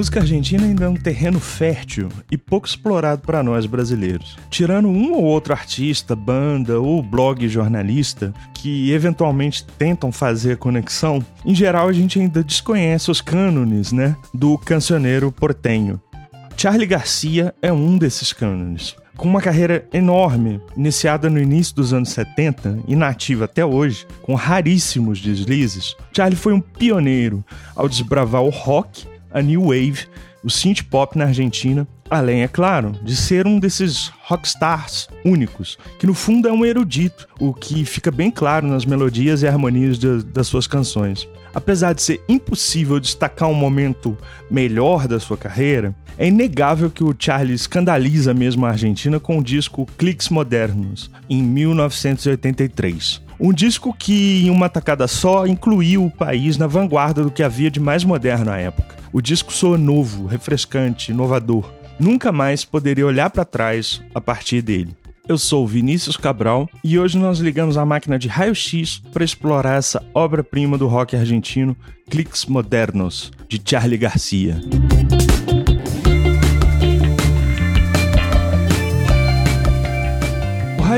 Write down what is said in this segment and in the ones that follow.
música argentina ainda é um terreno fértil e pouco explorado para nós brasileiros. Tirando um ou outro artista, banda ou blog jornalista que eventualmente tentam fazer a conexão, em geral a gente ainda desconhece os cânones, né, do cancioneiro portenho. Charlie Garcia é um desses cânones. Com uma carreira enorme, iniciada no início dos anos 70 e nativa até hoje, com raríssimos deslizes, Charlie foi um pioneiro ao desbravar o rock, a new wave, o synth pop na Argentina, além, é claro, de ser um desses rockstars únicos, que no fundo é um erudito, o que fica bem claro nas melodias e harmonias de, das suas canções. Apesar de ser impossível destacar um momento melhor da sua carreira, é inegável que o Charlie escandaliza mesmo a Argentina com o disco Cliques Modernos, em 1983. Um disco que, em uma tacada só, incluiu o país na vanguarda do que havia de mais moderno à época. O disco soa novo, refrescante, inovador. Nunca mais poderia olhar para trás a partir dele. Eu sou Vinícius Cabral e hoje nós ligamos a máquina de raio-x para explorar essa obra-prima do rock argentino, Cliques Modernos, de Charlie Garcia.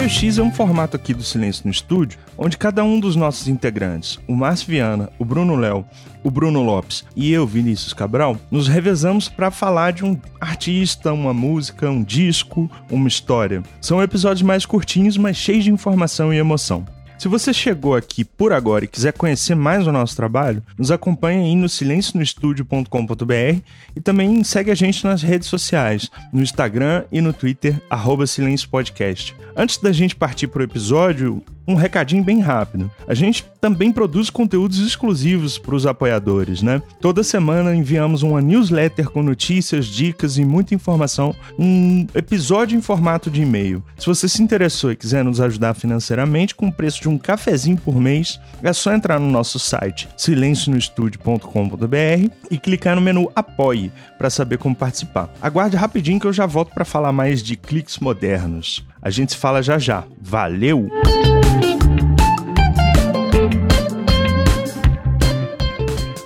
Raio X é um formato aqui do Silêncio no Estúdio, onde cada um dos nossos integrantes, o Márcio Viana, o Bruno Léo, o Bruno Lopes e eu, Vinícius Cabral, nos revezamos para falar de um artista, uma música, um disco, uma história. São episódios mais curtinhos, mas cheios de informação e emoção. Se você chegou aqui por agora e quiser conhecer mais o nosso trabalho, nos acompanhe aí no silencionoestudio.com.br e também segue a gente nas redes sociais, no Instagram e no Twitter, arroba Silêncio Podcast. Antes da gente partir para o episódio, um recadinho bem rápido. A gente também produz conteúdos exclusivos para os apoiadores, né? Toda semana enviamos uma newsletter com notícias, dicas e muita informação, um episódio em formato de e-mail. Se você se interessou e quiser nos ajudar financeiramente com o preço de um cafezinho por mês, é só entrar no nosso site silencionoestudio.com.br e clicar no menu Apoie para saber como participar. Aguarde rapidinho que eu já volto para falar mais de cliques modernos. A gente se fala já já. Valeu!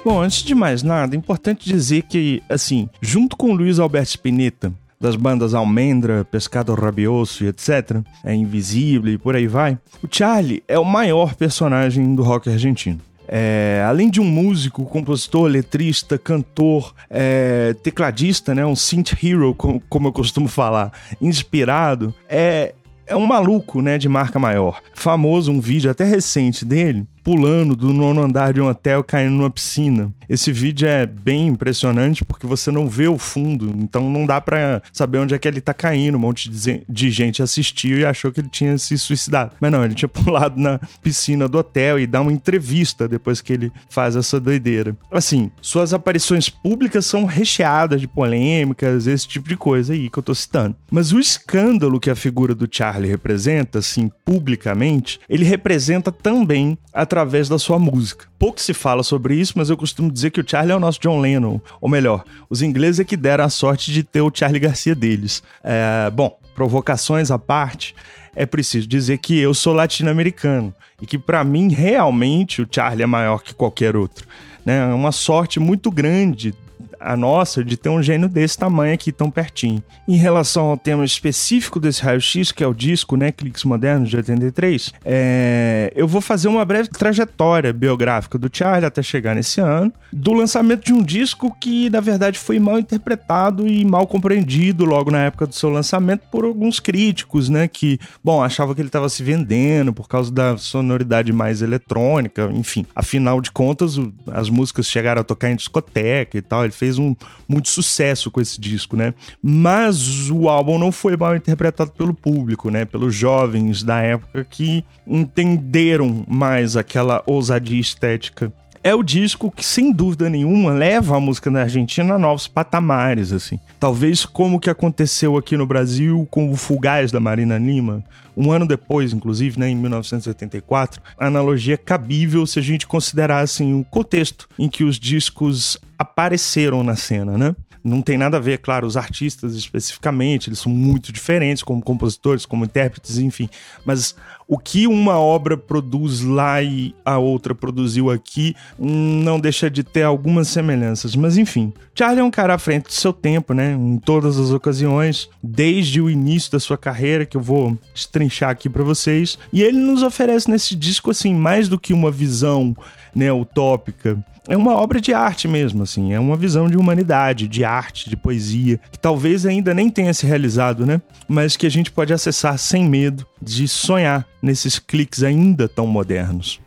Bom, antes de mais nada, é importante dizer que, assim, junto com Luiz Alberto Spinetta, das bandas Almendra, Pescado Rabioso e etc., é Invisível e por aí vai, o Charlie é o maior personagem do rock argentino. É, além de um músico, compositor, letrista, cantor, é, tecladista, né, um synth hero, como, como eu costumo falar, inspirado, é, é um maluco, né, de marca maior. Famoso um vídeo até recente dele, pulando do nono andar de um hotel caindo numa piscina. Esse vídeo é bem impressionante porque você não vê o fundo, então não dá para saber onde é que ele tá caindo. Um monte de gente assistiu e achou que ele tinha se suicidado. Mas não, ele tinha pulado na piscina do hotel e dá uma entrevista depois que ele faz essa doideira. Assim, suas aparições públicas são recheadas de polêmicas, esse tipo de coisa aí que eu tô citando. Mas o escândalo que a figura do Charlie representa, assim, publicamente, ele representa também a através da sua música. Pouco se fala sobre isso, mas eu costumo dizer que o Charlie é o nosso John Lennon. Ou melhor, os ingleses é que deram a sorte de ter o Charlie Garcia deles. É, bom, provocações à parte, é preciso dizer que eu sou latino-americano e que para mim realmente o Charlie é maior que qualquer outro. Né? É uma sorte muito grande a nossa de ter um gênio desse tamanho aqui tão pertinho. Em relação ao tema específico desse raio-x, que é o disco, né, Cliques Modernos de 83, é... eu vou fazer uma breve trajetória biográfica do Charlie até chegar nesse ano, do lançamento de um disco que, na verdade, foi mal interpretado e mal compreendido logo na época do seu lançamento por alguns críticos, né, que, bom, achavam que ele estava se vendendo por causa da sonoridade mais eletrônica, enfim. Afinal de contas, as músicas chegaram a tocar em discoteca e tal, ele fez fez um muito sucesso com esse disco, né? Mas o álbum não foi mal interpretado pelo público, né? Pelos jovens da época que entenderam mais aquela ousadia estética é o disco que, sem dúvida nenhuma, leva a música da Argentina a novos patamares, assim. Talvez como que aconteceu aqui no Brasil com o Fugaz da Marina Lima, um ano depois, inclusive, né, em 1984, a analogia é cabível se a gente considerar assim, o contexto em que os discos apareceram na cena, né? Não tem nada a ver, claro, os artistas especificamente, eles são muito diferentes como compositores, como intérpretes, enfim. Mas o que uma obra produz lá e a outra produziu aqui não deixa de ter algumas semelhanças. Mas enfim, Charlie é um cara à frente do seu tempo, né? Em todas as ocasiões, desde o início da sua carreira, que eu vou destrinchar aqui para vocês. E ele nos oferece nesse disco, assim, mais do que uma visão né, utópica é uma obra de arte mesmo, assim, é uma visão de humanidade, de arte, de poesia, que talvez ainda nem tenha se realizado, né? Mas que a gente pode acessar sem medo de sonhar nesses cliques ainda tão modernos.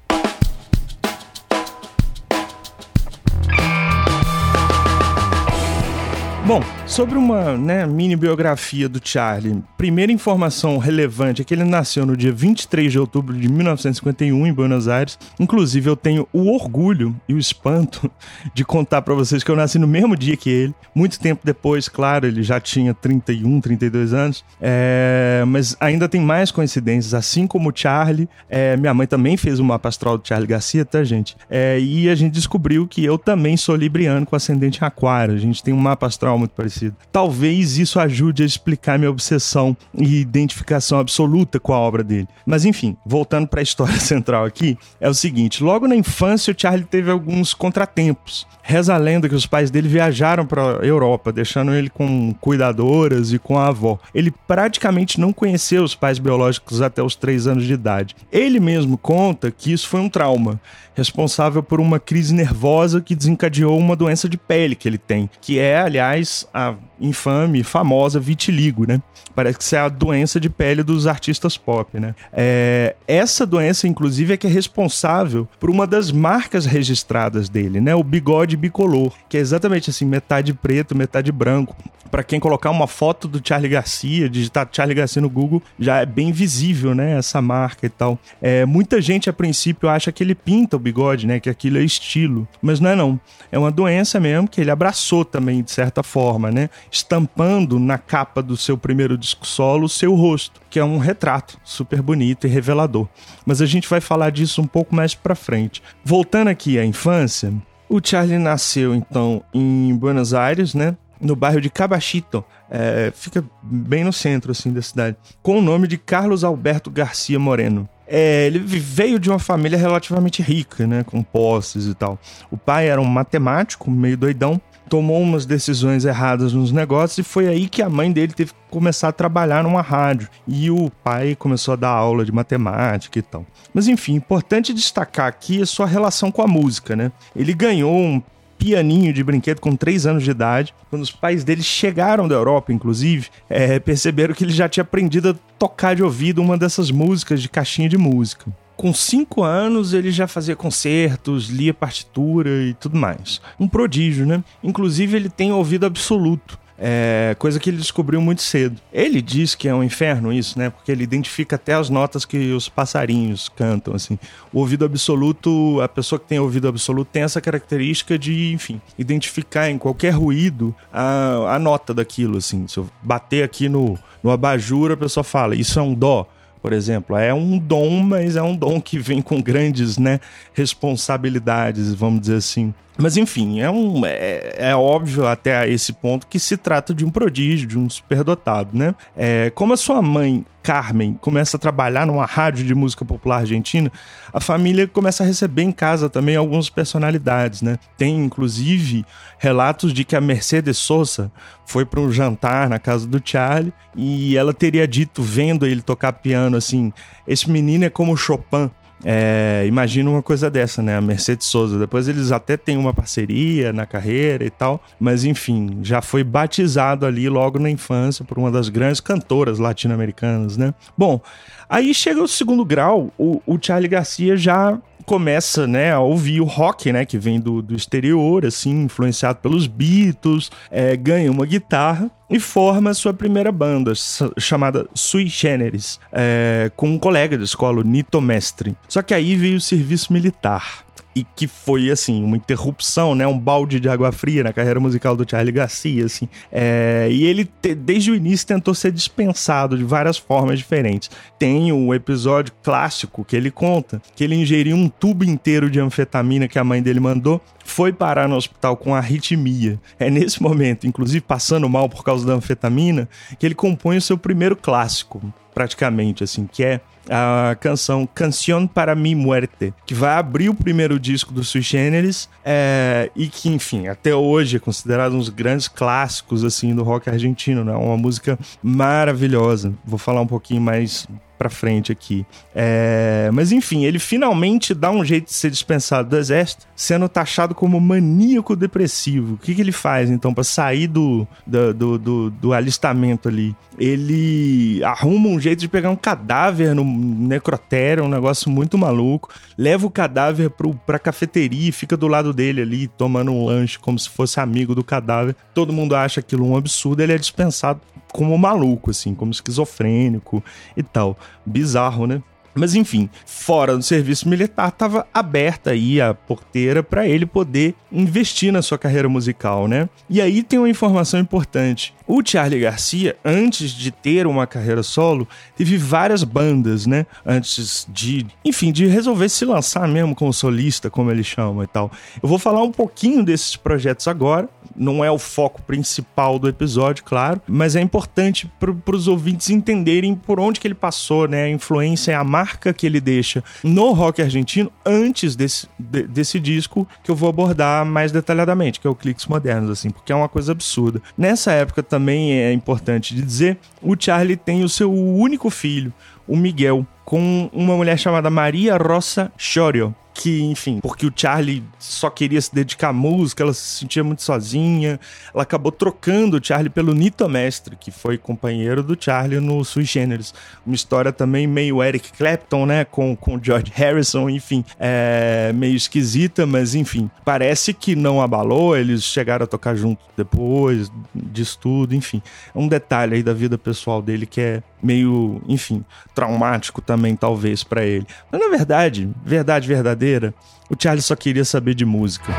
Bom, sobre uma né, mini biografia do Charlie, primeira informação relevante é que ele nasceu no dia 23 de outubro de 1951 em Buenos Aires. Inclusive, eu tenho o orgulho e o espanto de contar para vocês que eu nasci no mesmo dia que ele. Muito tempo depois, claro, ele já tinha 31, 32 anos, é, mas ainda tem mais coincidências. Assim como o Charlie, é, minha mãe também fez o mapa astral do Charlie Garcia, tá, gente? É, e a gente descobriu que eu também sou libriano com ascendente aquário. A gente tem um mapa astral muito parecido. Talvez isso ajude a explicar minha obsessão e identificação absoluta com a obra dele. Mas enfim, voltando para a história central aqui, é o seguinte: logo na infância, o Charlie teve alguns contratempos. Reza a lenda que os pais dele viajaram para Europa, deixando ele com cuidadoras e com a avó. Ele praticamente não conheceu os pais biológicos até os três anos de idade. Ele mesmo conta que isso foi um trauma, responsável por uma crise nervosa que desencadeou uma doença de pele que ele tem, que é, aliás, a infame, famosa vitiligo, né? Parece que isso é a doença de pele dos artistas pop, né? É, essa doença, inclusive, é que é responsável por uma das marcas registradas dele, né? O bigode bicolor, que é exatamente assim, metade preto, metade branco. Para quem colocar uma foto do Charlie Garcia, digitar Charlie Garcia no Google, já é bem visível, né? Essa marca e tal. É, muita gente, a princípio, acha que ele pinta o bigode, né? Que aquilo é estilo. Mas não é não. É uma doença mesmo que ele abraçou também, de certa forma, né? Estampando na capa do seu primeiro disco solo o seu rosto, que é um retrato super bonito e revelador. Mas a gente vai falar disso um pouco mais para frente. Voltando aqui à infância, o Charlie nasceu então em Buenos Aires, né? No bairro de Cabachito, é, fica bem no centro assim da cidade, com o nome de Carlos Alberto Garcia Moreno. É, ele veio de uma família relativamente rica, né, com posses e tal. O pai era um matemático, meio doidão, tomou umas decisões erradas nos negócios e foi aí que a mãe dele teve que começar a trabalhar numa rádio. E o pai começou a dar aula de matemática e tal. Mas enfim, importante destacar aqui a sua relação com a música, né? Ele ganhou um pianinho de brinquedo com 3 anos de idade. Quando os pais dele chegaram da Europa, inclusive, é, perceberam que ele já tinha aprendido a tocar de ouvido uma dessas músicas de caixinha de música com cinco anos ele já fazia concertos, lia partitura e tudo mais. Um prodígio, né? Inclusive ele tem ouvido absoluto. É, coisa que ele descobriu muito cedo. Ele diz que é um inferno isso, né? Porque ele identifica até as notas que os passarinhos cantam, assim. O ouvido absoluto, a pessoa que tem ouvido absoluto tem essa característica de, enfim, identificar em qualquer ruído a, a nota daquilo, assim. Se eu bater aqui no, no abajur, a pessoa fala, isso é um dó por exemplo. É um dom, mas é um dom que vem com grandes né, responsabilidades, vamos dizer assim. Mas enfim, é, um, é, é, óbvio até esse ponto que se trata de um prodígio, de um superdotado, né? É, como a sua mãe, Carmen, começa a trabalhar numa rádio de música popular argentina, a família começa a receber em casa também algumas personalidades, né? Tem inclusive relatos de que a Mercedes Sosa foi para um jantar na casa do Charlie e ela teria dito, vendo ele tocar piano, assim: esse menino é como Chopin. É, imagina uma coisa dessa, né? A Mercedes Souza. Depois eles até têm uma parceria na carreira e tal, mas enfim, já foi batizado ali logo na infância por uma das grandes cantoras latino-americanas, né? Bom, aí chega o segundo grau, o, o Charlie Garcia já começa, né, a ouvir o rock, né, que vem do, do exterior, assim, influenciado pelos Beatles, é, ganha uma guitarra e forma sua primeira banda, chamada Sui Generis, é, com um colega de escola, o Nito Mestre. Só que aí veio o serviço militar. E que foi, assim, uma interrupção, né? Um balde de água fria na carreira musical do Charlie Garcia, assim. É, e ele, te, desde o início, tentou ser dispensado de várias formas diferentes. Tem o episódio clássico que ele conta, que ele ingeriu um tubo inteiro de anfetamina que a mãe dele mandou, foi parar no hospital com arritmia. É nesse momento, inclusive passando mal por causa da anfetamina, que ele compõe o seu primeiro clássico, praticamente, assim, que é a canção Canción para mi muerte, que vai abrir o primeiro disco do Sui Generis é, e que, enfim, até hoje é considerado um dos grandes clássicos assim do rock argentino, né? Uma música maravilhosa. Vou falar um pouquinho mais pra frente aqui. É, mas enfim, ele finalmente dá um jeito de ser dispensado do exército, sendo taxado como maníaco depressivo. O que, que ele faz então para sair do, do, do, do, do alistamento ali? Ele arruma um jeito de pegar um cadáver no necrotério, um negócio muito maluco, leva o cadáver pro, pra cafeteria e fica do lado dele ali, tomando um lanche como se fosse amigo do cadáver. Todo mundo acha aquilo um absurdo, ele é dispensado como maluco, assim, como esquizofrênico e tal. Bizarro, né? Mas enfim, fora do serviço militar, estava aberta aí a porteira para ele poder investir na sua carreira musical, né? E aí tem uma informação importante. O Charlie Garcia, antes de ter uma carreira solo, teve várias bandas, né? Antes de, enfim, de resolver se lançar mesmo como solista, como ele chama e tal. Eu vou falar um pouquinho desses projetos agora. Não é o foco principal do episódio, claro, mas é importante para os ouvintes entenderem por onde que ele passou, né? A influência e a marca que ele deixa no rock argentino antes desse, de, desse disco que eu vou abordar mais detalhadamente, que é o Cliques Modernos, assim, porque é uma coisa absurda. Nessa época também é importante dizer, o Charlie tem o seu único filho, o Miguel, com uma mulher chamada Maria Rosa Chorio que, enfim, porque o Charlie só queria se dedicar à música, ela se sentia muito sozinha. Ela acabou trocando o Charlie pelo Nito Mestre, que foi companheiro do Charlie no Sui Generis. Uma história também meio Eric Clapton, né? Com, com George Harrison, enfim, é meio esquisita, mas enfim, parece que não abalou. Eles chegaram a tocar junto depois disso tudo, enfim. É um detalhe aí da vida pessoal dele que é meio, enfim, traumático também, talvez, para ele. Mas na verdade, verdade verdadeira, o Charlie só queria saber de música.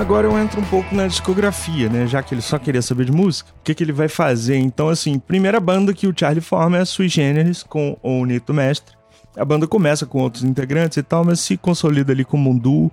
Agora eu entro um pouco na discografia, né? Já que ele só queria saber de música, o que, que ele vai fazer? Então, assim, primeira banda que o Charlie forma é a Sui Generis, com o Nito Mestre. A banda começa com outros integrantes e tal, mas se consolida ali como um duo.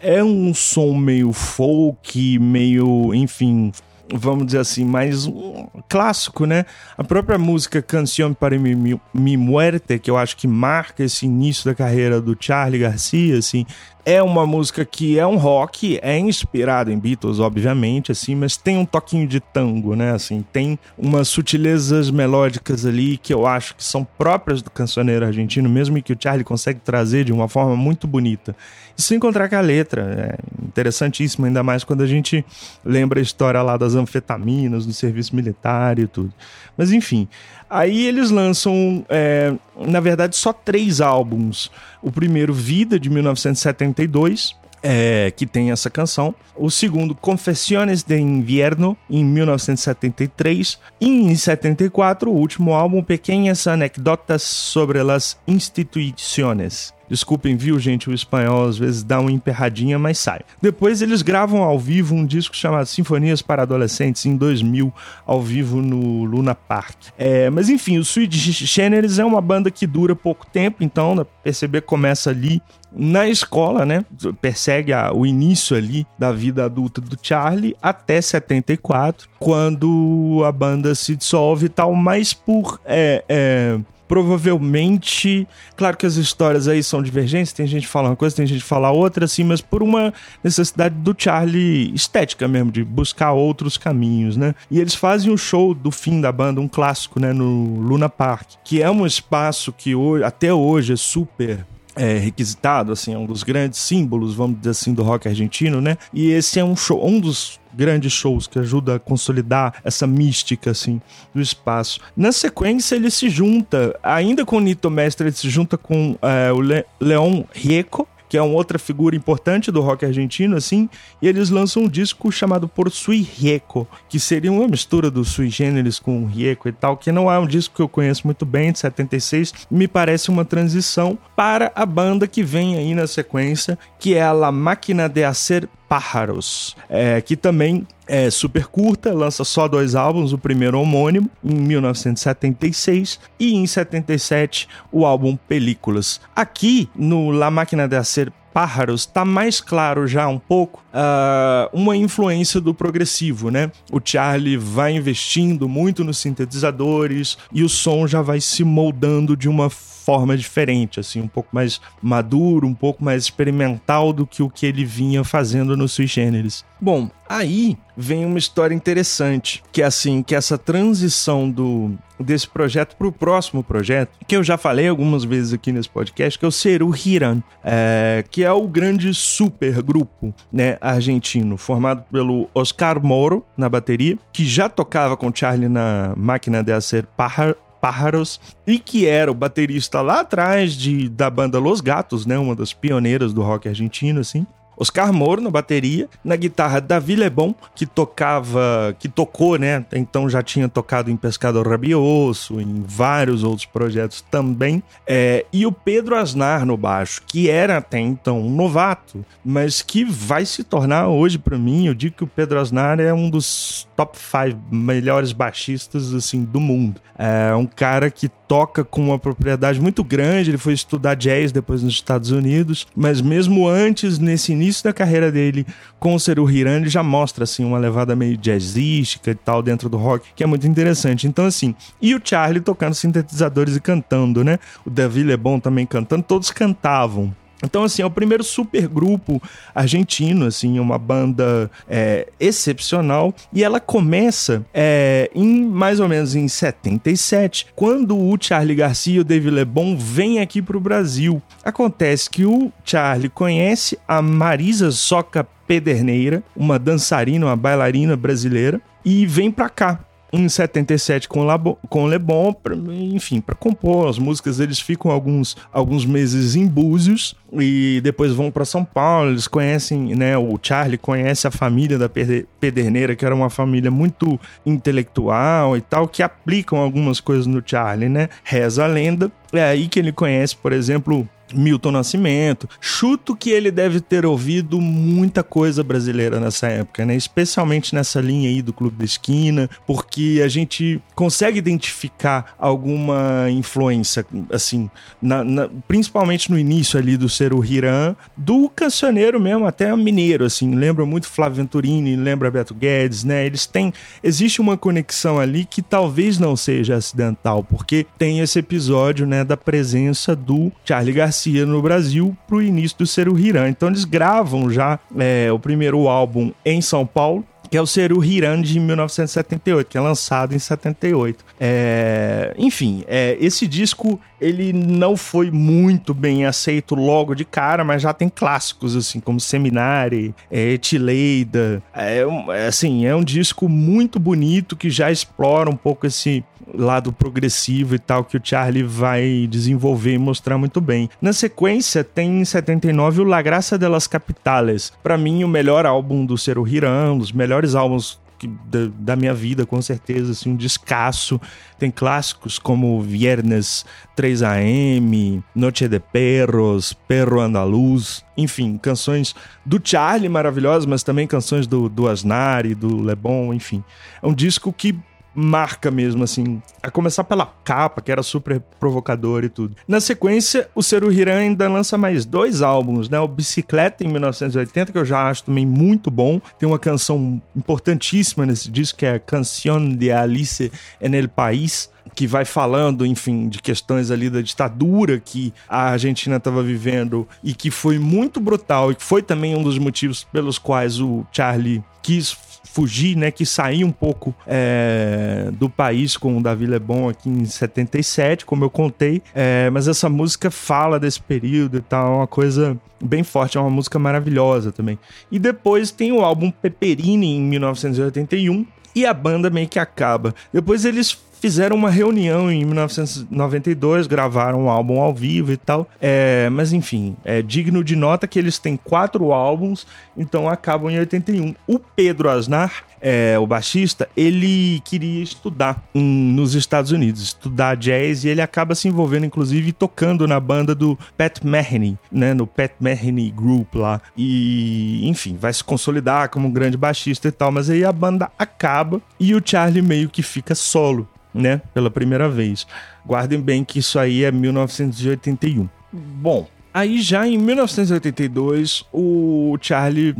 É um som meio folk, meio, enfim, vamos dizer assim, mais um clássico, né? A própria música Canción para mi, mi, Muerte, que eu acho que marca esse início da carreira do Charlie Garcia, assim, é uma música que é um rock, é inspirada em Beatles, obviamente, assim, mas tem um toquinho de tango, né? Assim, tem umas sutilezas melódicas ali que eu acho que são próprias do cancioneiro argentino, mesmo que o Charlie consegue trazer de uma forma muito bonita. E sem encontrar com a letra, é interessantíssimo, ainda mais quando a gente lembra a história lá das anfetaminas, do serviço militar e tudo. Mas enfim, Aí eles lançam, é, na verdade, só três álbuns. O primeiro, Vida, de 1972, é, que tem essa canção. O segundo, Confessiones de Invierno, em 1973. E em 74, o último álbum, Pequenas Anedotas sobre las Instituições. Desculpem, viu, gente? O espanhol às vezes dá uma emperradinha, mas sai. Depois eles gravam ao vivo um disco chamado Sinfonias para Adolescentes em 2000, ao vivo no Luna Park. É, mas enfim, o Sweet Generis é uma banda que dura pouco tempo, então perceber começa ali na escola, né? Persegue a, o início ali da vida adulta do Charlie até 74, quando a banda se dissolve e tal, mas por é, é, provavelmente, claro que as histórias aí são divergentes, tem gente que fala uma coisa, tem gente que fala outra, assim, mas por uma necessidade do Charlie estética mesmo, de buscar outros caminhos, né? E eles fazem o show do fim da banda, um clássico, né, no Luna Park, que é um espaço que hoje, até hoje é super é, requisitado, assim, é um dos grandes símbolos, vamos dizer assim, do rock argentino, né? E esse é um show, um dos grandes shows que ajuda a consolidar essa mística assim do espaço. Na sequência ele se junta, ainda com o Nito Mestre, ele se junta com é, o Le Leon Rieco que é uma outra figura importante do rock argentino, assim, e eles lançam um disco chamado Por Sui Rieco, que seria uma mistura do Sui Generis com Rieco e tal, que não é um disco que eu conheço muito bem, de 76, me parece uma transição para a banda que vem aí na sequência, que é a La Máquina de Hacer Pájaros, é, que também é super curta, lança só dois álbuns, o primeiro homônimo, em 1976, e em 77 o álbum Películas. Aqui, no La Máquina de Hacer Pájaros, tá mais claro já um pouco uh, uma influência do progressivo, né? O Charlie vai investindo muito nos sintetizadores e o som já vai se moldando de uma forma diferente, assim, um pouco mais maduro, um pouco mais experimental do que o que ele vinha fazendo no Sui Generis. Bom, aí vem uma história interessante, que é assim, que essa transição do desse projeto para o próximo projeto, que eu já falei algumas vezes aqui nesse podcast, que é o Seru Hiran, é, que é o grande super grupo né, argentino, formado pelo Oscar Moro na bateria, que já tocava com Charlie na máquina de acer Pájaro, Pájaros e que era o baterista lá atrás de, da banda Los Gatos, né, uma das pioneiras do rock argentino, assim. Oscar Moro na bateria, na guitarra Davi Lebon, que tocava, que tocou, né? Então já tinha tocado em Pescador Rabioso, em vários outros projetos também. É, e o Pedro Asnar no baixo, que era até então um novato, mas que vai se tornar hoje para mim, eu digo que o Pedro Asnar é um dos top 5 melhores baixistas assim do mundo. É um cara que toca com uma propriedade muito grande, ele foi estudar jazz depois nos Estados Unidos, mas mesmo antes nesse início início da carreira dele com o Seru Hiran, ele já mostra assim uma levada meio jazzística e tal dentro do rock, que é muito interessante. Então assim, e o Charlie tocando sintetizadores e cantando, né? O David Lebon também cantando, todos cantavam. Então, assim, é o primeiro super grupo argentino, assim, uma banda é, excepcional. E ela começa é, em mais ou menos em 77, quando o Charlie Garcia e o David Lebon vêm aqui para o Brasil. Acontece que o Charlie conhece a Marisa Soca Pederneira, uma dançarina, uma bailarina brasileira, e vem para cá em 77 com, Labo, com Le Bon, pra, enfim, para compor as músicas, eles ficam alguns, alguns meses em Búzios e depois vão para São Paulo. Eles conhecem, né? O Charlie conhece a família da Pederneira, que era uma família muito intelectual e tal, que aplicam algumas coisas no Charlie, né? Reza a lenda. É aí que ele conhece, por exemplo, Milton Nascimento. Chuto que ele deve ter ouvido muita coisa brasileira nessa época, né? Especialmente nessa linha aí do Clube da Esquina, porque a gente consegue identificar alguma influência, assim, na, na, principalmente no início ali do Ser o Hiram, do cancioneiro mesmo, até mineiro, assim. Lembra muito Flávio Venturini, lembra Beto Guedes, né? Eles têm. Existe uma conexão ali que talvez não seja acidental, porque tem esse episódio, né, da presença do Charlie Garcia Garcia no Brasil para o início do Seru Hiran. Então eles gravam já é, o primeiro álbum em São Paulo, que é o Seru Hiran de 1978, que é lançado em 78. É, enfim, é, esse disco ele não foi muito bem aceito logo de cara, mas já tem clássicos assim como Seminari, é, Etileida. É, é, assim, é um disco muito bonito que já explora um pouco esse lado progressivo e tal que o Charlie vai desenvolver e mostrar muito bem. Na sequência, tem em 79 o La Graça de las Capitales. Para mim, o melhor álbum do Cero Hiram, um dos melhores álbuns da, da, minha vida, com certeza, assim, um descasso. Tem clássicos como Viernes 3AM, Noche de Perros, Perro Andaluz, enfim, canções do Charlie maravilhosas, mas também canções do, do Asnari, do Lebon, enfim. É um disco que marca mesmo, assim. A começar pela capa, que era super provocador e tudo. Na sequência, o Seru Hiran ainda lança mais dois álbuns, né? O Bicicleta, em 1980, que eu já acho também muito bom. Tem uma canção importantíssima nesse disco, que é Canción de Alice en el País, que vai falando, enfim, de questões ali da ditadura que a Argentina estava vivendo e que foi muito brutal e que foi também um dos motivos pelos quais o Charlie quis fugir, né, que sair um pouco é, do país com o Davi Lebon aqui em 77, como eu contei, é, mas essa música fala desse período e tal, é uma coisa bem forte, é uma música maravilhosa também. E depois tem o álbum Peperini em 1981, e a banda meio que acaba. Depois eles fizeram uma reunião em 1992, gravaram um álbum ao vivo e tal. É, mas enfim, é digno de nota que eles têm quatro álbuns, então acabam em 81. O Pedro Aznar, é, o baixista, ele queria estudar em, nos Estados Unidos, estudar jazz, e ele acaba se envolvendo, inclusive, tocando na banda do Pat Metheny, né, no Pat Metheny Group lá. E, enfim, vai se consolidar como um grande baixista e tal, mas aí a banda acaba e o Charlie meio que fica solo, né, pela primeira vez. Guardem bem que isso aí é 1981. Bom, Aí já em 1982, o Charlie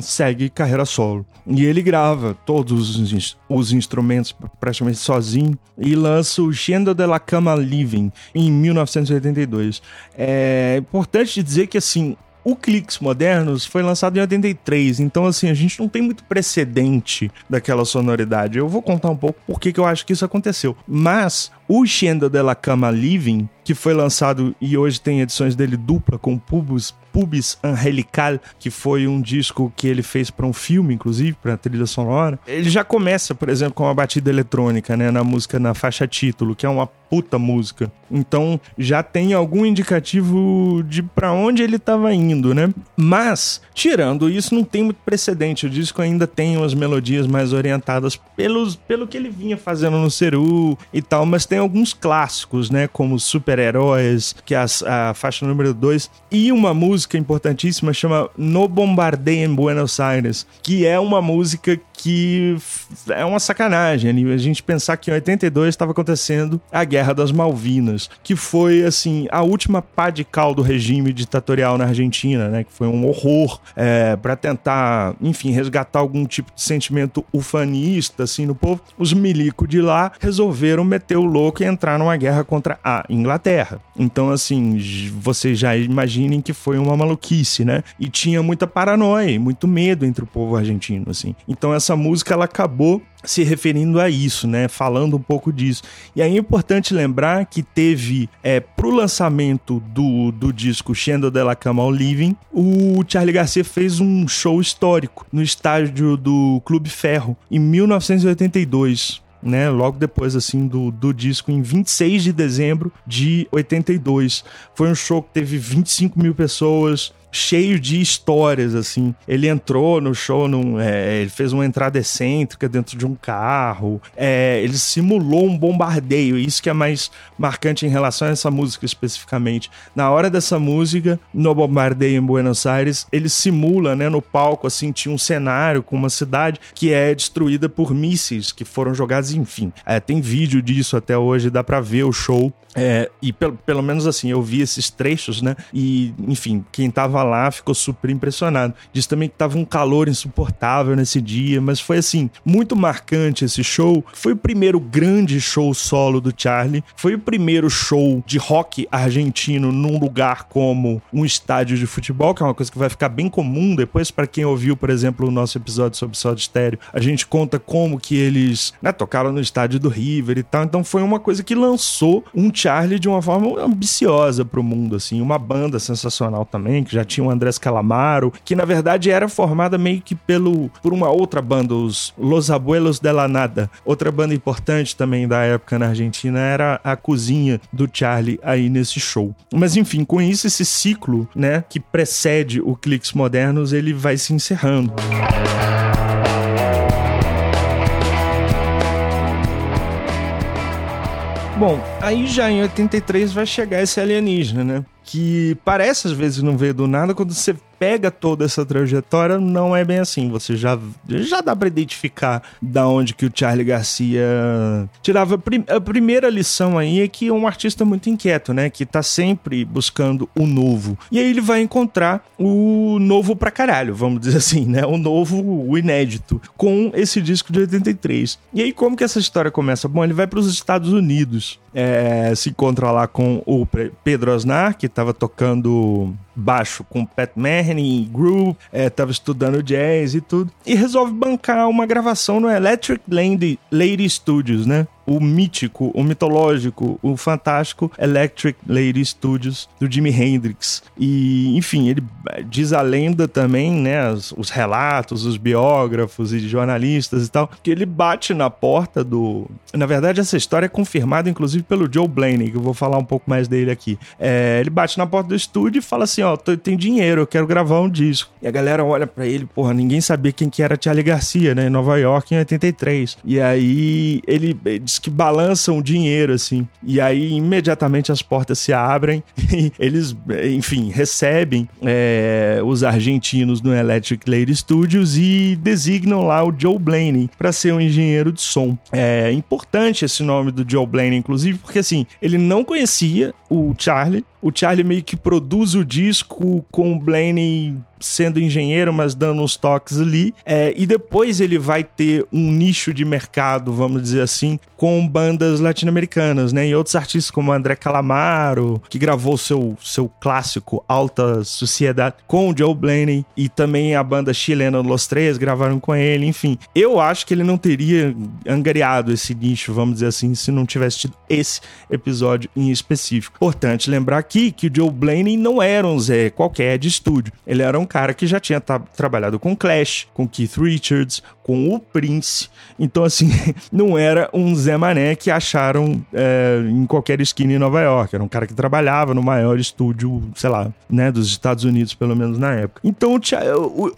segue carreira solo. E ele grava todos os, os instrumentos praticamente sozinho e lança o Gendo de la Cama Living em 1982. É importante dizer que assim, o Cliques Modernos foi lançado em 83, então assim, a gente não tem muito precedente daquela sonoridade. Eu vou contar um pouco por que eu acho que isso aconteceu. Mas o Xenda de la Cama Living, que foi lançado e hoje tem edições dele dupla com Pubis, Pubis Angelical, que foi um disco que ele fez para um filme, inclusive, para trilha sonora. Ele já começa, por exemplo, com uma batida eletrônica, né, na música na faixa título, que é uma puta música. Então já tem algum indicativo de para onde ele estava indo, né? Mas, tirando isso, não tem muito precedente. O disco ainda tem umas melodias mais orientadas pelos, pelo que ele vinha fazendo no Ceru e tal, mas tem alguns clássicos, né? Como Super-Heróis, que é a, a faixa número 2, e uma música importantíssima chama No Bombardeio em Buenos Aires, que é uma música que é uma sacanagem a gente pensar que em 82 estava acontecendo a Guerra das Malvinas, que foi assim a última pá de cal do regime ditatorial na Argentina, né? Que foi um horror é, para tentar, enfim, resgatar algum tipo de sentimento ufanista assim no povo. Os milico de lá resolveram meter o louco e entrar numa guerra contra a Inglaterra. Então, assim, vocês já imaginem que foi uma maluquice, né? E tinha muita paranoia, muito medo entre o povo argentino, assim. Então essa música ela acabou se referindo a isso, né? Falando um pouco disso. E aí é importante lembrar que teve, é, pro lançamento do, do disco Shendo de la Cama ao Living, o Charlie Garcia fez um show histórico no estádio do Clube Ferro, em 1982 né, logo depois assim do, do disco, em 26 de dezembro de 82. Foi um show que teve 25 mil pessoas, cheio de histórias, assim. Ele entrou no show, num, é, ele fez uma entrada excêntrica dentro de um carro, é, ele simulou um bombardeio, isso que é mais marcante em relação a essa música especificamente. Na hora dessa música, no bombardeio em Buenos Aires, ele simula, né, no palco, assim, tinha um cenário com uma cidade que é destruída por mísseis que foram jogados, enfim. É, tem vídeo disso até hoje, dá pra ver o show. É, e pelo, pelo menos assim, eu vi esses trechos, né? E, enfim, quem tava lá ficou super impressionado. Diz também que tava um calor insuportável nesse dia, mas foi assim, muito marcante esse show. Foi o primeiro grande show solo do Charlie. Foi o primeiro show de rock argentino num lugar como um estádio de futebol, que é uma coisa que vai ficar bem comum depois para quem ouviu, por exemplo, o nosso episódio sobre Soda Stereo. A gente conta como que eles né, tocaram no estádio do River e tal. Então foi uma coisa que lançou um Charlie de uma forma ambiciosa pro mundo, assim. Uma banda sensacional também, que já tinha o Andrés Calamaro, que na verdade era formada meio que pelo, por uma outra banda, os Los Abuelos de la Nada. Outra banda importante também da época na Argentina era a cozinha do Charlie aí nesse show. Mas enfim, com isso, esse ciclo, né, que precede o Cliques Modernos, ele vai se encerrando. Bom, aí já em 83 vai chegar esse alienígena, né? Que parece às vezes não veio do nada, quando você pega toda essa trajetória, não é bem assim. Você já, já dá para identificar da onde que o Charlie Garcia tirava. A primeira lição aí é que é um artista muito inquieto, né? Que tá sempre buscando o novo. E aí ele vai encontrar o novo pra caralho, vamos dizer assim, né? O novo, o inédito, com esse disco de 83. E aí como que essa história começa? Bom, ele vai para os Estados Unidos, é, se encontra lá com o Pedro Osnar, que tava tocando baixo com Pat Metheny, Groove, é, tava estudando jazz e tudo, e resolve bancar uma gravação no Electric Lady, Lady Studios, né? O mítico, o mitológico, o fantástico Electric Lady Studios do Jimi Hendrix. E, enfim, ele diz a lenda também, né, os, os relatos, os biógrafos e jornalistas e tal, que ele bate na porta do. Na verdade, essa história é confirmada, inclusive, pelo Joe Blaney, que eu vou falar um pouco mais dele aqui. É, ele bate na porta do estúdio e fala assim: Ó, oh, tem dinheiro, eu quero gravar um disco. E a galera olha para ele, porra, ninguém sabia quem que era Charlie Garcia, né, em Nova York em 83. E aí ele que balança um dinheiro, assim. E aí imediatamente as portas se abrem e eles, enfim, recebem é, os argentinos no Electric Lady Studios e designam lá o Joe Blaney para ser um engenheiro de som. É importante esse nome do Joe Blaney, inclusive, porque assim, ele não conhecia o Charlie, o Charlie meio que produz o disco com o Blaney sendo engenheiro, mas dando uns toques ali. É, e depois ele vai ter um nicho de mercado, vamos dizer assim, com bandas latino-americanas, né? E outros artistas como André Calamaro, que gravou seu, seu clássico Alta Sociedade com o Joe Blaney, e também a banda chilena Los Três gravaram com ele, enfim. Eu acho que ele não teria angariado esse nicho, vamos dizer assim, se não tivesse tido esse episódio em específico. Importante lembrar aqui que o Joe Blaney não era um Zé qualquer de estúdio. Ele era um cara que já tinha trabalhado com Clash, com Keith Richards, com o Prince. Então, assim, não era um Zé Mané que acharam é, em qualquer esquina em Nova York. Era um cara que trabalhava no maior estúdio, sei lá, né, dos Estados Unidos, pelo menos na época. Então,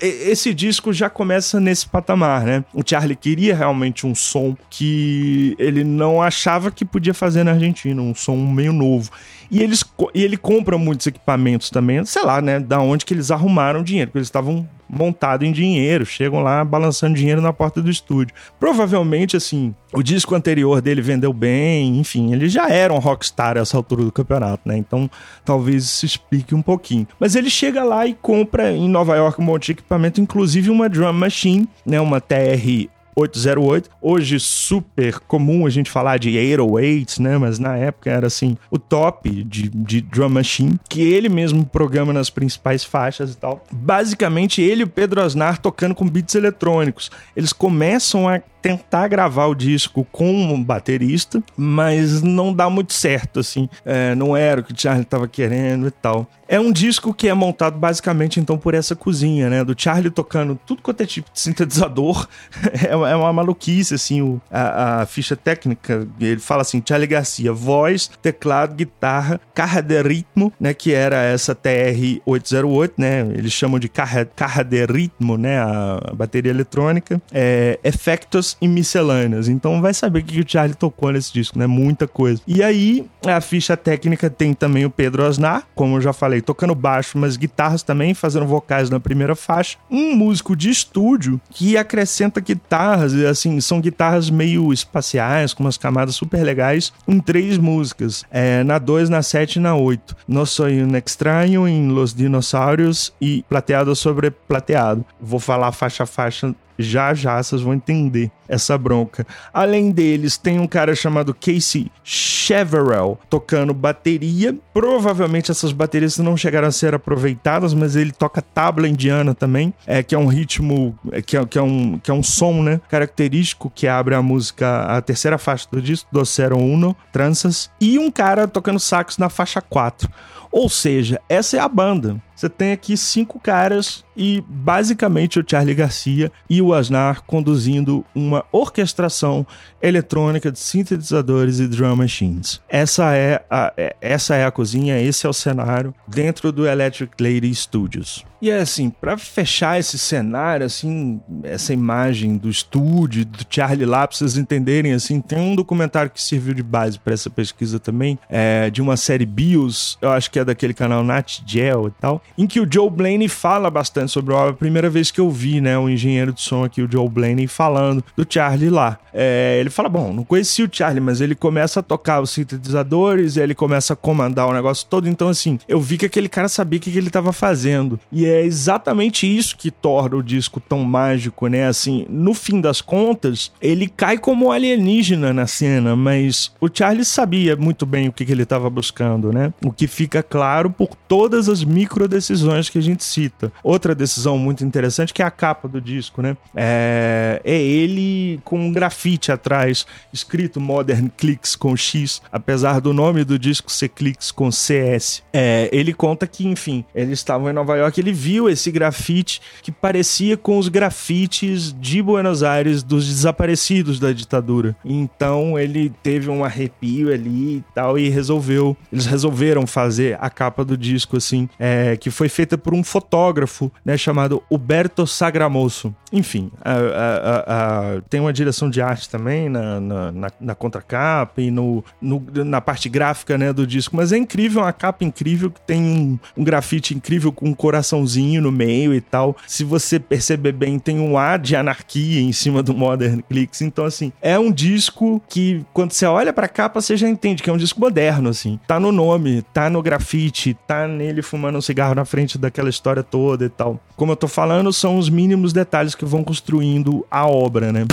esse disco já começa nesse patamar, né? O Charlie queria realmente um som que ele não achava que podia fazer na Argentina, um som meio novo. E, eles, e ele compra muitos equipamentos também, sei lá, né? Da onde que eles arrumaram dinheiro, porque eles estavam montados em dinheiro, chegam lá balançando dinheiro na porta do estúdio. Provavelmente, assim, o disco anterior dele vendeu bem, enfim, ele já era um rockstar a essa altura do campeonato, né? Então talvez isso explique um pouquinho. Mas ele chega lá e compra em Nova York um monte de equipamento, inclusive uma drum machine, né? Uma TR 808. Hoje, super comum a gente falar de 808, né? Mas na época era assim, o top de, de drum machine, que ele mesmo programa nas principais faixas e tal. Basicamente, ele e o Pedro Asnar tocando com beats eletrônicos. Eles começam a tentar gravar o disco com um baterista, mas não dá muito certo, assim. É, não era o que o Charlie estava querendo e tal. É um disco que é montado basicamente, então, por essa cozinha, né? Do Charlie tocando tudo quanto é tipo de sintetizador. é, é uma maluquice, assim, o, a, a, ficha técnica. Ele fala assim, Charlie Garcia, voz, teclado, guitarra, carra de ritmo, né? Que era essa TR-808, né? Eles chamam de carra, carra de ritmo, né? A, a bateria eletrônica. É, efectos e miscelâneas. Então vai saber o que o Charlie tocou nesse disco, né? Muita coisa. E aí, a ficha técnica tem também o Pedro Osnar, como eu já falei, tocando baixo, mas guitarras também, fazendo vocais na primeira faixa. Um músico de estúdio que acrescenta guitarras, assim, são guitarras meio espaciais, com umas camadas super legais, em três músicas. É, na 2, na 7 e na 8. No Soy un Extraño, em Los Dinossauros e Plateado sobre Plateado. Vou falar faixa a faixa já já vocês vão entender essa bronca. Além deles, tem um cara chamado Casey Cheverell tocando bateria. Provavelmente essas baterias não chegaram a ser aproveitadas, mas ele toca tabla indiana também, é, que é um ritmo, é, que, é, que, é um, que é um som né, característico que abre a música, a terceira faixa do disco, do Zero Uno, Tranças. E um cara tocando sax na faixa 4. Ou seja, essa é a banda. Você tem aqui cinco caras e basicamente o Charlie Garcia e o Asnar conduzindo uma orquestração eletrônica de sintetizadores e drum machines. Essa é a, é, essa é a cozinha, esse é o cenário dentro do Electric Lady Studios. E é assim, para fechar esse cenário, assim, essa imagem do estúdio, do Charlie lá, pra vocês entenderem, assim, tem um documentário que serviu de base para essa pesquisa também, é, de uma série BIOS, eu acho que é daquele canal Nat Gel e tal, em que o Joe Blaney fala bastante sobre a primeira vez que eu vi, né, o engenheiro de som aqui, o Joe Blaney, falando do Charlie lá. É, ele fala, bom, não conheci o Charlie, mas ele começa a tocar os sintetizadores, ele começa a comandar o negócio todo, então assim, eu vi que aquele cara sabia o que, que ele estava fazendo. E é exatamente isso que torna o disco tão mágico, né? Assim, no fim das contas, ele cai como alienígena na cena, mas o Charlie sabia muito bem o que, que ele estava buscando, né? O que fica claro, por todas as micro decisões que a gente cita. Outra decisão muito interessante que é a capa do disco, né? É, é ele com um grafite atrás, escrito Modern Clicks com X, apesar do nome do disco ser Clicks com CS. É, ele conta que, enfim, eles estavam em Nova York, ele viu esse grafite que parecia com os grafites de Buenos Aires dos desaparecidos da ditadura. Então ele teve um arrepio ali e tal e resolveu, eles resolveram fazer a capa do disco assim, é, que foi feita por um fotógrafo, né, chamado Huberto Sagramoso. Enfim, a, a, a, tem uma direção de arte também na, na, na, na contracapa e no, no, na parte gráfica né, do disco, mas é incrível, uma capa incrível que tem um, um grafite incrível com um coraçãozinho no meio e tal. Se você perceber bem, tem um ar de anarquia em cima do Modern Clicks. Então, assim, é um disco que, quando você olha pra capa, você já entende que é um disco moderno, assim. Tá no nome, tá no grafite, tá nele fumando um cigarro na frente daquela história toda e tal. Como eu tô falando, são os mínimos detalhes que vão construindo a obra, né?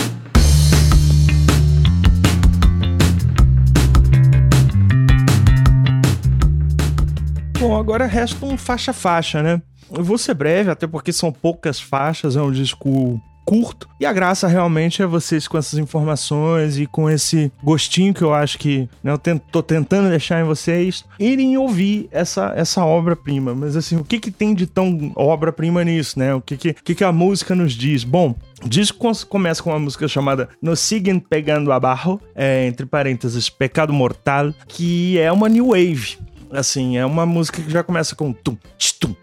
Bom, agora resta um faixa-faixa, né? Eu vou ser breve, até porque são poucas faixas, é um disco curto. E a graça realmente é vocês com essas informações e com esse gostinho que eu acho que né, eu tento, tô tentando deixar em vocês, irem ouvir essa, essa obra-prima. Mas assim, o que que tem de tão obra-prima nisso, né? O que que, que que a música nos diz? Bom, o disco começa com uma música chamada Nos Siguen Pegando Abajo, é, entre parênteses, Pecado Mortal, que é uma new wave. Assim, é uma música que já começa com tum, tum,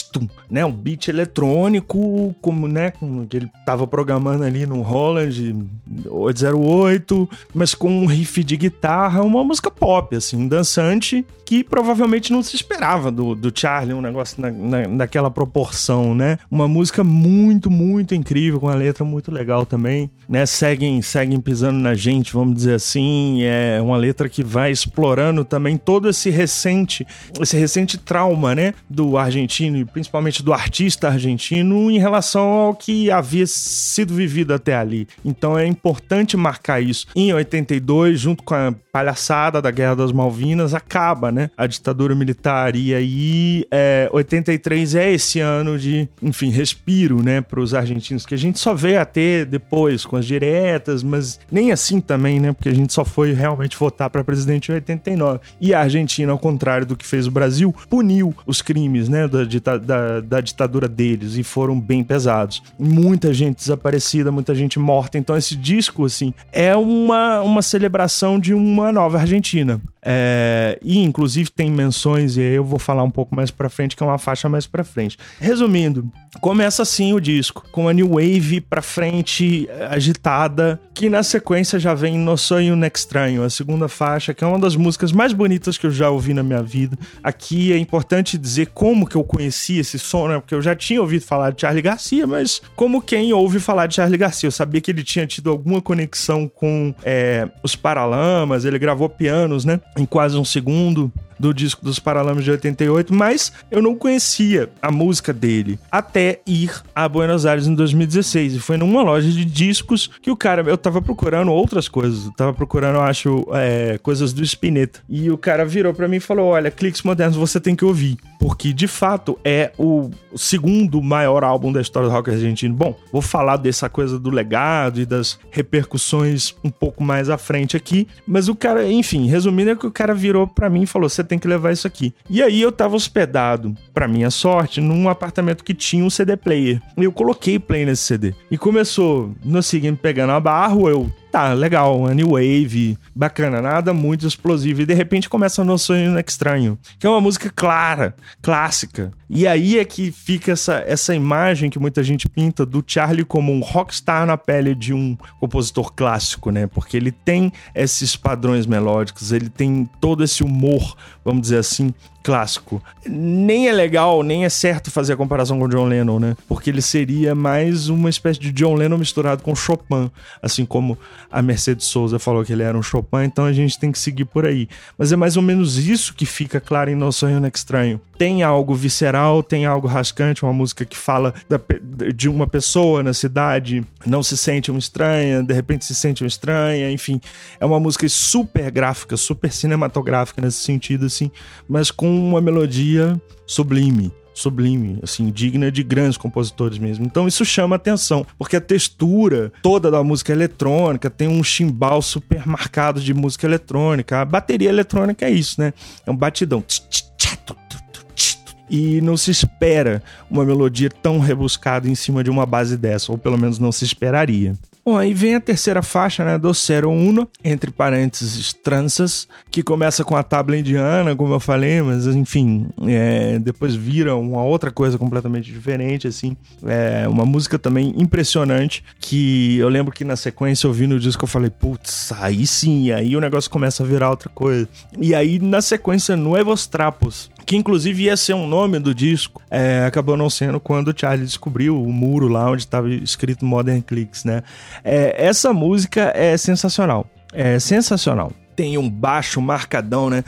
tum, né? Um beat eletrônico, como, né? Que ele tava programando ali no Holland 808, mas com um riff de guitarra, uma música pop, assim, dançante, que provavelmente não se esperava do, do Charlie, um negócio na, na, naquela proporção, né? Uma música muito, muito incrível, com a letra muito legal também, né? Seguem, seguem pisando na gente, vamos dizer assim, é uma letra que vai explorando também todo esse recente, esse recente trauma, né? Do argentino e principalmente do artista argentino em relação ao que havia sido vivido até ali. Então é importante marcar isso. Em 82, junto com a palhaçada da Guerra das Malvinas, acaba, né? A ditadura militar. E aí, é, 83 é esse ano de, enfim, respiro, né? Para os argentinos, que a gente só vê até depois com as diretas, mas nem assim também, né? Porque a gente só foi realmente votar para presidente em 89. E a Argentina, ao contrário do que fez o Brasil, puniu os crimes, né? Da, da, da ditadura deles e foram bem pesados. Muita gente desaparecida, muita gente morta. Então, esse disco, assim, é uma, uma celebração de uma nova Argentina. É, e inclusive tem menções, e aí eu vou falar um pouco mais pra frente, que é uma faixa mais pra frente. Resumindo, começa assim o disco, com a New Wave pra frente, agitada, que na sequência já vem No Sonho No Estranho, a segunda faixa, que é uma das músicas mais bonitas que eu já ouvi na minha vida. Aqui é importante dizer como que eu conheci esse som, né? Porque eu já tinha ouvido falar de Charlie Garcia, mas como quem ouve falar de Charlie Garcia, eu sabia que ele tinha tido alguma conexão com é, os Paralamas, ele gravou pianos, né? em quase um segundo do disco dos Paralamas de 88, mas eu não conhecia a música dele até ir a Buenos Aires em 2016. E foi numa loja de discos que o cara, eu tava procurando outras coisas, eu tava procurando, eu acho, é, coisas do Spinetta. E o cara virou para mim e falou: Olha, Cliques Modernos você tem que ouvir, porque de fato é o segundo maior álbum da história do rock argentino. Bom, vou falar dessa coisa do legado e das repercussões um pouco mais à frente aqui, mas o cara, enfim, resumindo, é que o cara virou para mim e falou: Você tem que levar isso aqui. E aí eu tava hospedado, para minha sorte, num apartamento que tinha um CD player. E eu coloquei play nesse CD. E começou no seguinte pegando a barro, eu tá, legal, New Wave, bacana, nada muito explosivo. E de repente começa No Sonho Estranho, que é uma música clara, clássica. E aí é que fica essa, essa imagem que muita gente pinta do Charlie como um rockstar na pele de um compositor clássico, né? Porque ele tem esses padrões melódicos, ele tem todo esse humor, vamos dizer assim, clássico. Nem é legal, nem é certo fazer a comparação com John Lennon, né? Porque ele seria mais uma espécie de John Lennon misturado com Chopin, assim como a Mercedes Souza falou que ele era um Chopin, então a gente tem que seguir por aí. Mas é mais ou menos isso que fica claro em Nosso Sonho Estranho. Tem algo visceral, tem algo rascante, uma música que fala da, de uma pessoa na cidade, não se sente uma estranha, de repente se sente uma estranha, enfim. É uma música super gráfica, super cinematográfica nesse sentido, assim, mas com uma melodia sublime sublime, assim, digna de grandes compositores mesmo. Então isso chama atenção, porque a textura toda da música eletrônica tem um chimbal super marcado de música eletrônica. A bateria eletrônica é isso, né? É um batidão. E não se espera uma melodia tão rebuscada em cima de uma base dessa, ou pelo menos não se esperaria. Bom, aí vem a terceira faixa, né, do 01, entre parênteses, tranças, que começa com a tabla indiana, como eu falei, mas enfim, é, depois vira uma outra coisa completamente diferente, assim. É uma música também impressionante, que eu lembro que na sequência eu vi no disco eu falei, putz, aí sim, aí o negócio começa a virar outra coisa. E aí na sequência, Nuevos Trapos, que inclusive ia ser um nome do disco, é, acabou não sendo quando o Charlie descobriu o muro lá onde estava escrito Modern Clicks, né? É, essa música é sensacional, é sensacional. Tem um baixo marcadão, né?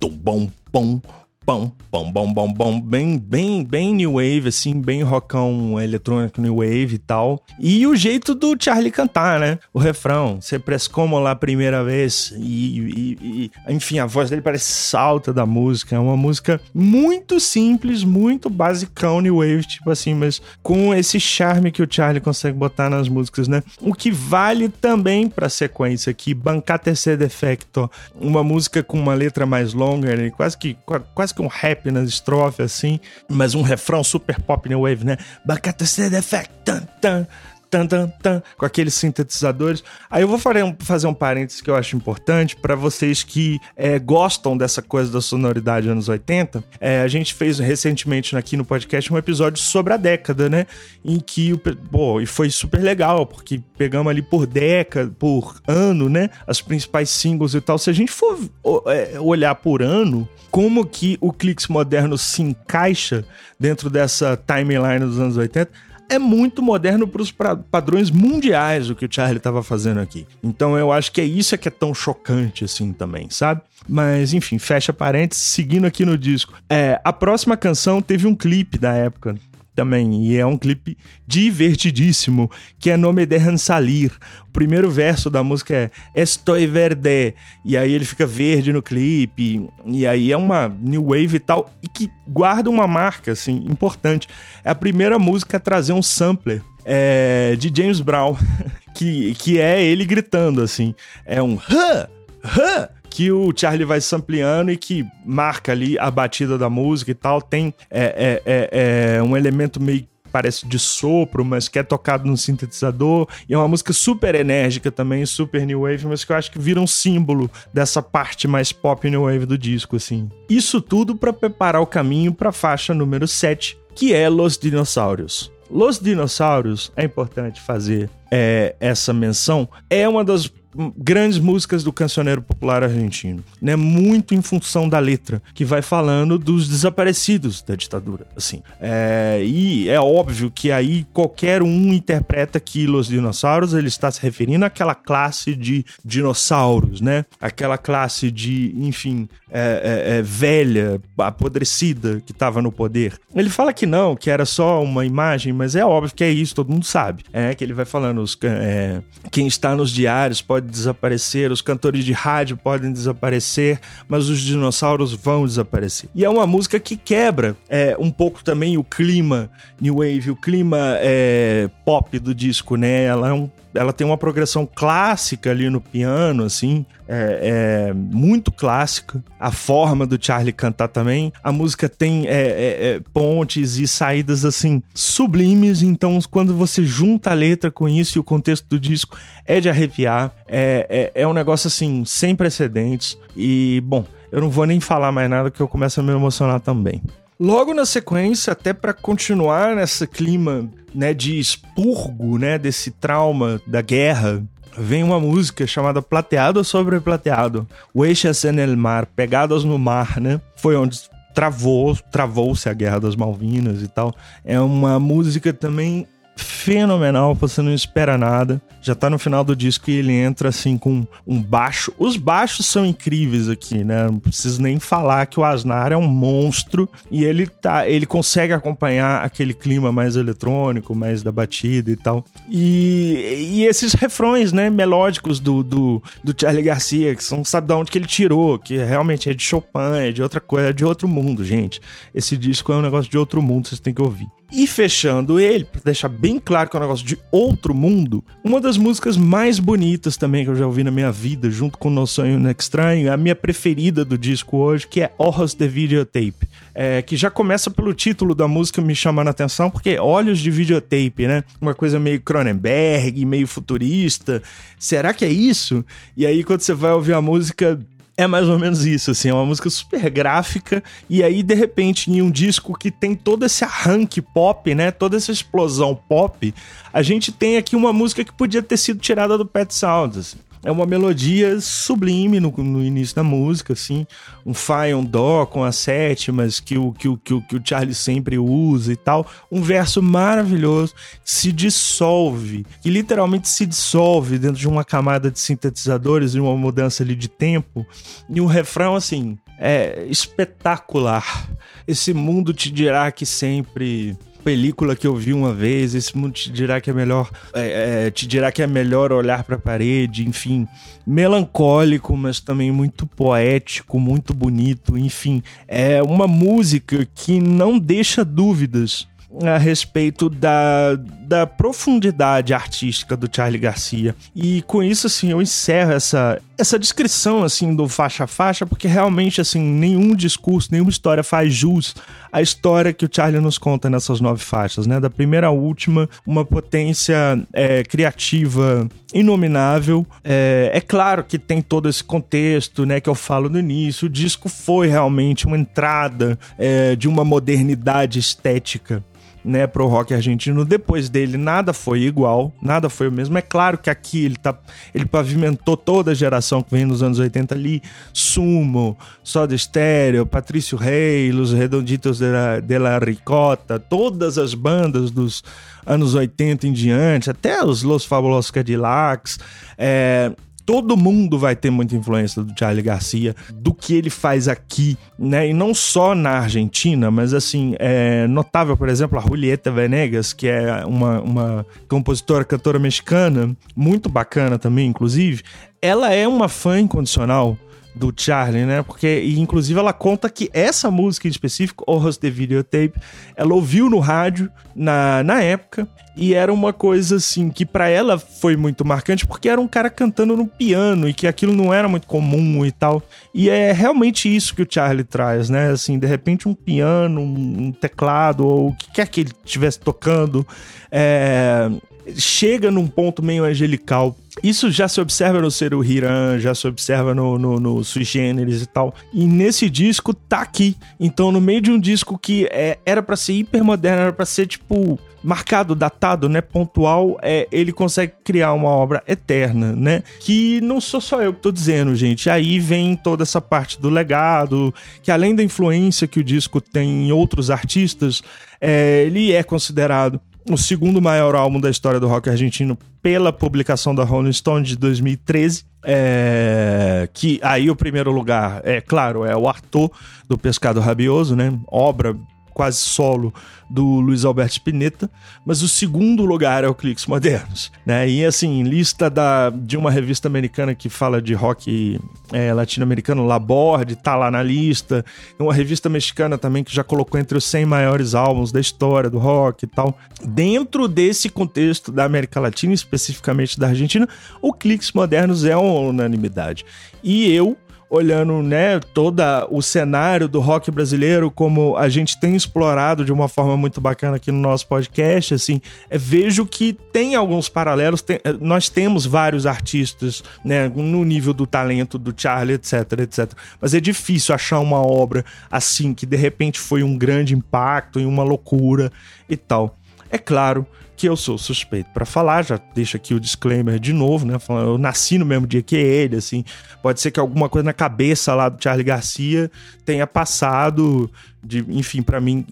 Tum, bom, bom, pão, pão, bom, bom, bom, bem, bem, bem new wave, assim, bem rockão eletrônico new wave e tal. E o jeito do Charlie cantar, né? O refrão, você como lá a primeira vez e, e, e, enfim, a voz dele parece salta da música. É uma música muito simples, muito basicão new wave, tipo assim, mas com esse charme que o Charlie consegue botar nas músicas, né? O que vale também pra sequência aqui, Bancar Terceiro Defecto, uma música com uma letra mais longa, né? quase que quase que um rap nas estrofes, assim, mas um refrão super pop new wave, né? Bacata effect, tan, tan, tan, tan, tan, com aqueles sintetizadores. Aí eu vou fazer um parênteses que eu acho importante para vocês que é, gostam dessa coisa da sonoridade anos 80. É, a gente fez recentemente aqui no podcast um episódio sobre a década, né? Em que, pô, e foi super legal, porque pegamos ali por década, por ano, né? As principais singles e tal. Se a gente for é, olhar por ano, como que o Clicks moderno se encaixa dentro dessa timeline dos anos 80, é muito moderno para os padrões mundiais o que o Charlie estava fazendo aqui. Então eu acho que é isso que é tão chocante assim também, sabe? Mas enfim, fecha parênteses, seguindo aqui no disco. É, a próxima canção teve um clipe da época também, e é um clipe divertidíssimo, que é Nome de Salir. O primeiro verso da música é Estoy verde, e aí ele fica verde no clipe, e aí é uma new wave e tal, e que guarda uma marca, assim, importante. É a primeira música a trazer um sampler é, de James Brown, que, que é ele gritando, assim. É um... Huh! Huh! Que o Charlie vai sampleando e que marca ali a batida da música e tal. Tem é, é, é, é um elemento meio parece de sopro, mas que é tocado no sintetizador. E é uma música super enérgica também, super new wave, mas que eu acho que vira um símbolo dessa parte mais pop new wave do disco, assim. Isso tudo para preparar o caminho para a faixa número 7, que é Los Dinossauros. Los Dinossauros, é importante fazer é, essa menção, é uma das grandes músicas do cancioneiro popular argentino, né? Muito em função da letra, que vai falando dos desaparecidos da ditadura, assim. É, e é óbvio que aí qualquer um interpreta que Los Dinossauros ele está se referindo àquela classe de dinossauros, né? Aquela classe de, enfim, é, é, é velha, apodrecida que estava no poder. Ele fala que não, que era só uma imagem, mas é óbvio que é isso, todo mundo sabe. É que ele vai falando, os, é, quem está nos diários pode desaparecer, os cantores de rádio podem desaparecer, mas os dinossauros vão desaparecer. E é uma música que quebra é, um pouco também o clima new wave, o clima é, pop do disco, né? Ela é um ela tem uma progressão clássica ali no piano, assim, é, é, muito clássica. A forma do Charlie cantar também. A música tem é, é, é, pontes e saídas, assim, sublimes. Então, quando você junta a letra com isso e o contexto do disco, é de arrepiar. É, é, é um negócio, assim, sem precedentes. E, bom, eu não vou nem falar mais nada que eu começo a me emocionar também. Logo na sequência, até para continuar nesse clima né, de expurgo né, desse trauma da guerra, vem uma música chamada Plateado sobre Plateado, Huechas en el Mar, Pegadas no Mar, né? Foi onde travou, travou-se a Guerra das Malvinas e tal. É uma música também fenomenal, você não espera nada. Já tá no final do disco e ele entra assim com um baixo. Os baixos são incríveis aqui, né? Não preciso nem falar que o Asnar é um monstro e ele tá, ele consegue acompanhar aquele clima mais eletrônico, mais da batida e tal. E, e esses refrões, né, melódicos do, do, do Charlie Garcia, que são, sabe de onde que ele tirou, que realmente é de Chopin, é de outra coisa, é de outro mundo, gente. Esse disco é um negócio de outro mundo, vocês têm que ouvir. E fechando ele, pra deixar bem claro que é um negócio de outro mundo, uma das músicas mais bonitas também que eu já ouvi na minha vida, junto com No Sonho no Estranho, é a minha preferida do disco hoje, que é Horrors the Videotape. É, que já começa pelo título da música me chamando a atenção, porque olhos de videotape, né? Uma coisa meio Cronenberg, meio futurista. Será que é isso? E aí, quando você vai ouvir a música, é mais ou menos isso, assim, é uma música super gráfica e aí de repente em um disco que tem todo esse arranque pop, né, toda essa explosão pop, a gente tem aqui uma música que podia ter sido tirada do Pet Sounds, assim é uma melodia sublime no, no, início da música, assim, um Fá e um Dó com as sétimas que o, que, o, que, o, que o Charlie sempre usa e tal. Um verso maravilhoso que se dissolve, que literalmente se dissolve dentro de uma camada de sintetizadores e uma mudança ali de tempo. E um refrão, assim, é espetacular. Esse mundo te dirá que sempre película que eu vi uma vez, esse mundo te dirá que é melhor, é, é, te dirá que é melhor olhar para a parede, enfim, melancólico, mas também muito poético, muito bonito, enfim, é uma música que não deixa dúvidas a respeito da, da profundidade artística do Charlie Garcia. E com isso, assim, eu encerro essa, essa descrição, assim, do faixa a faixa, porque realmente, assim, nenhum discurso, nenhuma história faz jus à história que o Charlie nos conta nessas nove faixas, né? Da primeira à última, uma potência é, criativa inominável. É, é claro que tem todo esse contexto, né, que eu falo no início. O disco foi realmente uma entrada é, de uma modernidade estética né, pro rock argentino. Depois dele, nada foi igual, nada foi o mesmo. É claro que aqui ele tá, ele pavimentou toda a geração que vem nos anos 80 ali, Sumo, Soda Stereo, Patrício Rey, Los Redonditos de la, de la Ricota, todas as bandas dos anos 80 em diante, até os Los Fabulosos Cadillacs, é, todo mundo vai ter muita influência do Charlie Garcia, do que ele faz aqui, né? E não só na Argentina, mas assim, é notável, por exemplo, a Julieta Venegas, que é uma, uma compositora, cantora mexicana, muito bacana também, inclusive. Ela é uma fã incondicional do Charlie, né? Porque, e, inclusive, ela conta que essa música em específico, Horrors the Videotape, ela ouviu no rádio na, na época e era uma coisa assim que para ela foi muito marcante porque era um cara cantando no piano e que aquilo não era muito comum e tal. E é realmente isso que o Charlie traz, né? Assim, de repente um piano, um teclado ou o que quer que ele estivesse tocando, é, chega num ponto meio angelical. Isso já se observa no Seru Hiran, já se observa no, no, no Sui Generis e tal. E nesse disco tá aqui. Então, no meio de um disco que é, era para ser hipermoderno, era pra ser tipo marcado, datado, né, pontual, é, ele consegue criar uma obra eterna, né? Que não sou só eu que tô dizendo, gente. Aí vem toda essa parte do legado, que além da influência que o disco tem em outros artistas, é, ele é considerado o segundo maior álbum da história do rock argentino pela publicação da Rolling Stone de 2013. É, que aí o primeiro lugar, é claro, é o Arthur do Pescado Rabioso, né? Obra quase solo do Luiz Alberto Spinetta, mas o segundo lugar é o Cliques Modernos, né? E assim, lista da, de uma revista americana que fala de rock é, latino-americano, Laborde, tá lá na lista. Uma revista mexicana também que já colocou entre os 100 maiores álbuns da história do rock e tal. Dentro desse contexto da América Latina, especificamente da Argentina, o Cliques Modernos é uma unanimidade. E eu olhando, né, todo o cenário do rock brasileiro, como a gente tem explorado de uma forma muito bacana aqui no nosso podcast, assim, é, vejo que tem alguns paralelos, tem, é, nós temos vários artistas, né, no nível do talento do Charlie, etc, etc. Mas é difícil achar uma obra assim, que de repente foi um grande impacto e uma loucura e tal. É claro que eu sou suspeito para falar, já deixo aqui o disclaimer de novo, né? Eu nasci no mesmo dia que ele, assim. Pode ser que alguma coisa na cabeça lá do Charlie Garcia tenha passado de, enfim, para mim,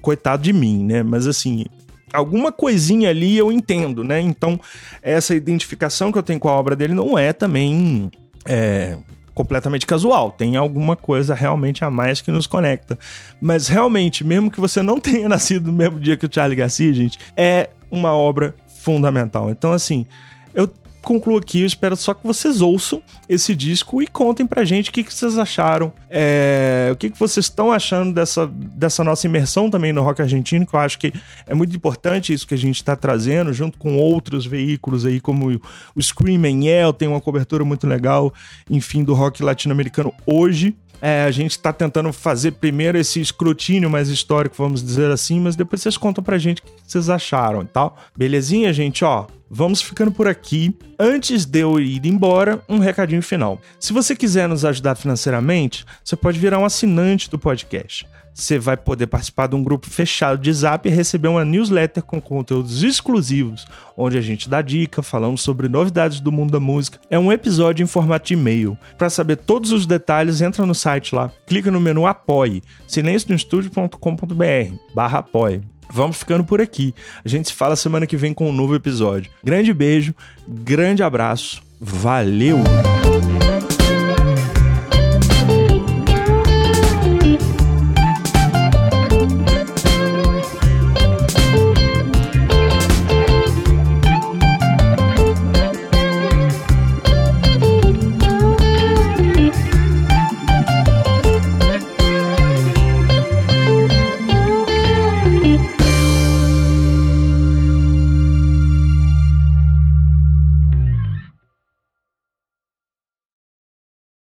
coitado de mim, né? Mas assim, alguma coisinha ali eu entendo, né? Então, essa identificação que eu tenho com a obra dele não é também é, completamente casual. Tem alguma coisa realmente a mais que nos conecta. Mas realmente, mesmo que você não tenha nascido no mesmo dia que o Charlie Garcia, gente, é uma obra fundamental. Então, assim, eu concluo aqui. Espero só que vocês ouçam esse disco e contem pra gente o que, que vocês acharam. É, o que, que vocês estão achando dessa, dessa nossa imersão também no rock argentino, que eu acho que é muito importante isso que a gente está trazendo, junto com outros veículos aí, como o Scream and Yell, tem uma cobertura muito legal, enfim, do rock latino-americano hoje. É, a gente está tentando fazer primeiro esse escrutínio mais histórico, vamos dizer assim, mas depois vocês contam pra gente o que vocês acharam e tal. Belezinha, gente? Ó, vamos ficando por aqui. Antes de eu ir embora, um recadinho final. Se você quiser nos ajudar financeiramente, você pode virar um assinante do podcast você vai poder participar de um grupo fechado de Zap e receber uma newsletter com conteúdos exclusivos, onde a gente dá dica, falamos sobre novidades do mundo da música. É um episódio em formato de e-mail. Para saber todos os detalhes, entra no site lá, clica no menu Apoie, silencionostudio.com.br barra apoie. Vamos ficando por aqui. A gente se fala semana que vem com um novo episódio. Grande beijo, grande abraço, valeu!